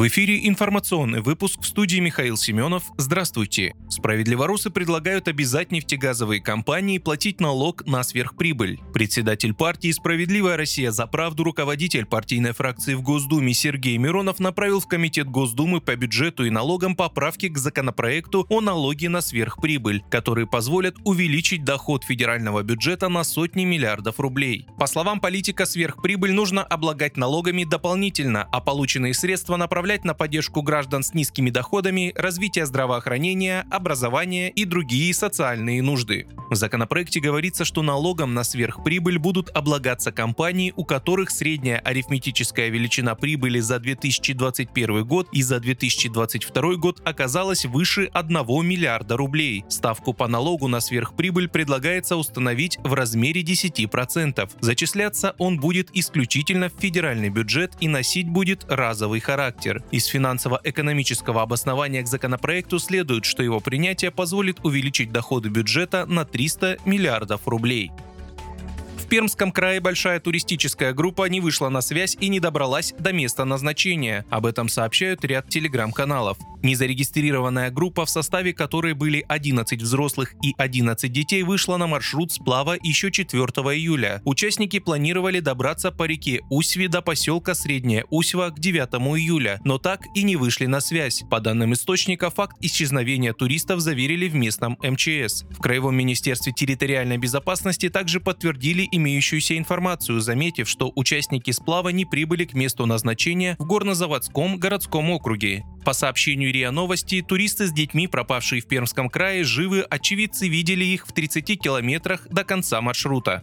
В эфире информационный выпуск в студии Михаил Семенов. Здравствуйте. Справедливорусы предлагают обязать нефтегазовые компании платить налог на сверхприбыль. Председатель партии «Справедливая Россия за правду» руководитель партийной фракции в Госдуме Сергей Миронов направил в Комитет Госдумы по бюджету и налогам поправки к законопроекту о налоге на сверхприбыль, которые позволят увеличить доход федерального бюджета на сотни миллиардов рублей. По словам политика, сверхприбыль нужно облагать налогами дополнительно, а полученные средства направить направлять на поддержку граждан с низкими доходами, развитие здравоохранения, образования и другие социальные нужды. В законопроекте говорится, что налогом на сверхприбыль будут облагаться компании, у которых средняя арифметическая величина прибыли за 2021 год и за 2022 год оказалась выше 1 миллиарда рублей. Ставку по налогу на сверхприбыль предлагается установить в размере 10%. Зачисляться он будет исключительно в федеральный бюджет и носить будет разовый характер Из финансово-экономического обоснования к законопроекту следует, что его принятие позволит увеличить доходы бюджета на 300 миллиардов рублей. Пермском крае большая туристическая группа не вышла на связь и не добралась до места назначения. Об этом сообщают ряд телеграм-каналов. Незарегистрированная группа, в составе которой были 11 взрослых и 11 детей, вышла на маршрут сплава еще 4 июля. Участники планировали добраться по реке Усьви до поселка Средняя Усьва к 9 июля, но так и не вышли на связь. По данным источника, факт исчезновения туристов заверили в местном МЧС. В Краевом министерстве территориальной безопасности также подтвердили имеющуюся информацию, заметив, что участники сплава не прибыли к месту назначения в Горнозаводском городском округе. По сообщению РИА Новости, туристы с детьми, пропавшие в Пермском крае, живы, очевидцы видели их в 30 километрах до конца маршрута.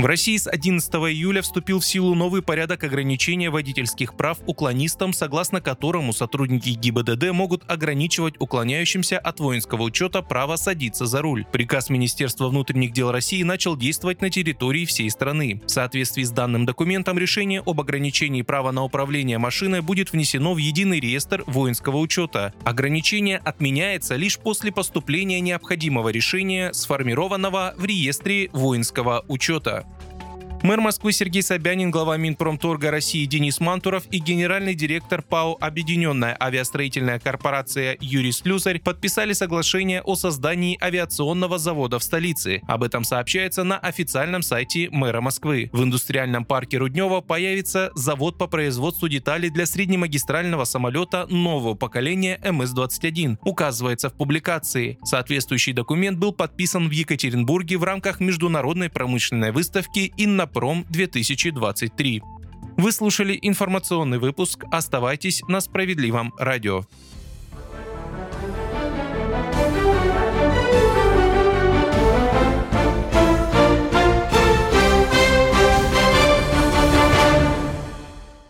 В России с 11 июля вступил в силу новый порядок ограничения водительских прав уклонистам, согласно которому сотрудники ГИБДД могут ограничивать уклоняющимся от воинского учета право садиться за руль. Приказ Министерства внутренних дел России начал действовать на территории всей страны. В соответствии с данным документом решение об ограничении права на управление машиной будет внесено в единый реестр воинского учета. Ограничение отменяется лишь после поступления необходимого решения, сформированного в реестре воинского учета. Мэр Москвы Сергей Собянин, глава Минпромторга России Денис Мантуров и генеральный директор ПАО «Объединенная авиастроительная корпорация» Юрий Слюсарь подписали соглашение о создании авиационного завода в столице. Об этом сообщается на официальном сайте мэра Москвы. В индустриальном парке Руднева появится завод по производству деталей для среднемагистрального самолета нового поколения МС-21, указывается в публикации. Соответствующий документ был подписан в Екатеринбурге в рамках международной промышленной выставки «Инна Пром 2023. Вы слушали информационный выпуск. Оставайтесь на справедливом радио.